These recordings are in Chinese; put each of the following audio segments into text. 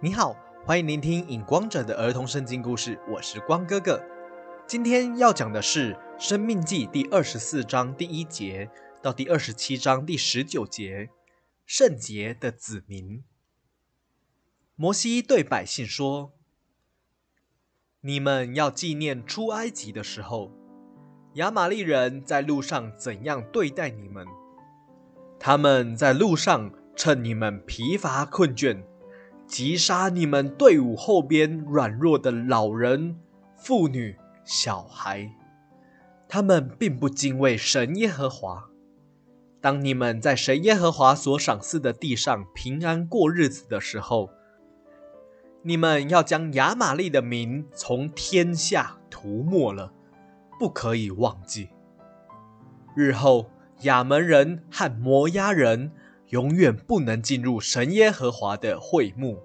你好，欢迎聆听影光者的儿童圣经故事，我是光哥哥。今天要讲的是《生命记》第二十四章第一节到第二十七章第十九节，圣洁的子民。摩西对百姓说：“你们要纪念出埃及的时候，亚玛利人在路上怎样对待你们。他们在路上趁你们疲乏困倦。”击杀你们队伍后边软弱的老人、妇女、小孩，他们并不敬畏神耶和华。当你们在神耶和华所赏赐的地上平安过日子的时候，你们要将亚玛利的名从天下涂抹了，不可以忘记。日后亚门人和摩押人。永远不能进入神耶和华的会幕，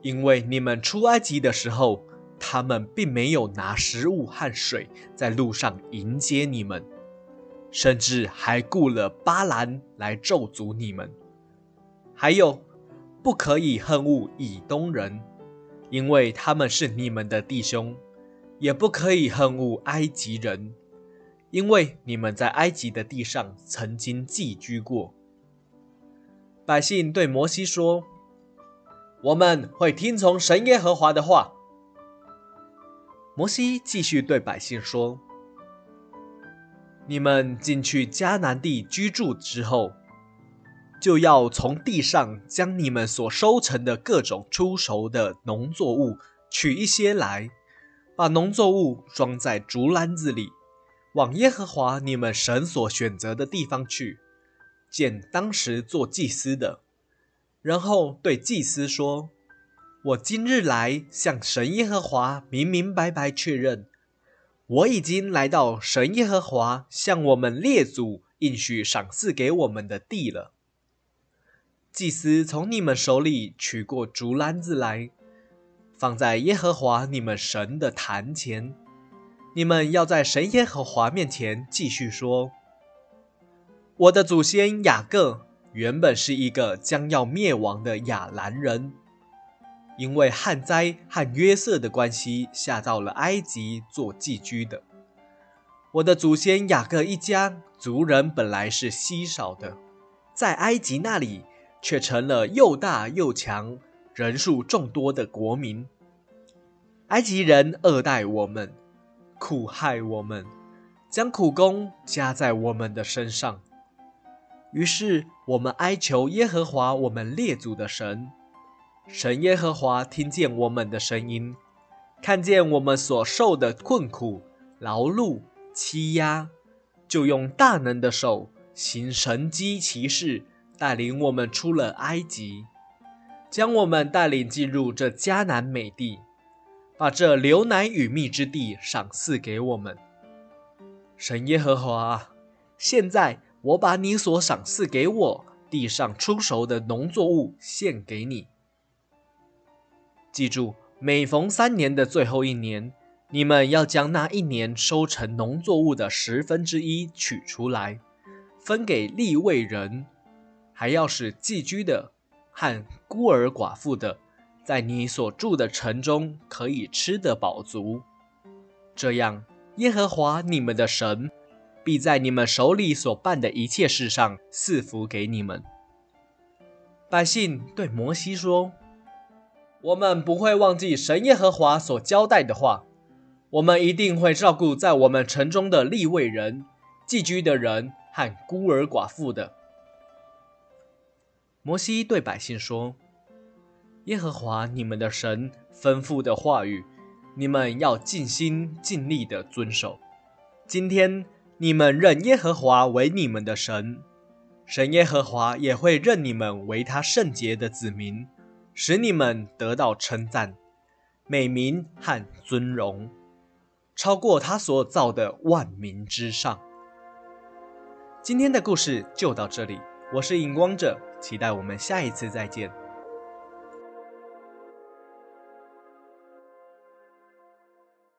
因为你们出埃及的时候，他们并没有拿食物和水在路上迎接你们，甚至还雇了巴兰来咒诅你们。还有，不可以恨恶以东人，因为他们是你们的弟兄；也不可以恨恶埃及人，因为你们在埃及的地上曾经寄居过。百姓对摩西说：“我们会听从神耶和华的话。”摩西继续对百姓说：“你们进去迦南地居住之后，就要从地上将你们所收成的各种出熟的农作物取一些来，把农作物装在竹篮子里，往耶和华你们神所选择的地方去。”见当时做祭司的，然后对祭司说：“我今日来向神耶和华明明白白确认，我已经来到神耶和华向我们列祖应许赏赐给我们的地了。”祭司从你们手里取过竹篮子来，放在耶和华你们神的坛前。你们要在神耶和华面前继续说。我的祖先雅各原本是一个将要灭亡的亚兰人，因为旱灾和约瑟的关系，下到了埃及做寄居的。我的祖先雅各一家族人本来是稀少的，在埃及那里却成了又大又强、人数众多的国民。埃及人恶待我们，苦害我们，将苦功加在我们的身上。于是我们哀求耶和华我们列祖的神，神耶和华听见我们的声音，看见我们所受的困苦、劳碌、欺压，就用大能的手行神机骑士，带领我们出了埃及，将我们带领进入这迦南美地，把这流奶与蜜之地赏赐给我们。神耶和华，现在。我把你所赏赐给我地上出熟的农作物献给你。记住，每逢三年的最后一年，你们要将那一年收成农作物的十分之一取出来，分给立位人，还要使寄居的和孤儿寡妇的，在你所住的城中可以吃得饱足。这样，耶和华你们的神。必在你们手里所办的一切事上赐福给你们。百姓对摩西说：“我们不会忘记神耶和华所交代的话，我们一定会照顾在我们城中的立位人、寄居的人和孤儿寡妇的。”摩西对百姓说：“耶和华你们的神吩咐的话语，你们要尽心尽力的遵守。今天。”你们认耶和华为你们的神，神耶和华也会认你们为他圣洁的子民，使你们得到称赞、美名和尊荣，超过他所造的万民之上。今天的故事就到这里，我是荧光者，期待我们下一次再见。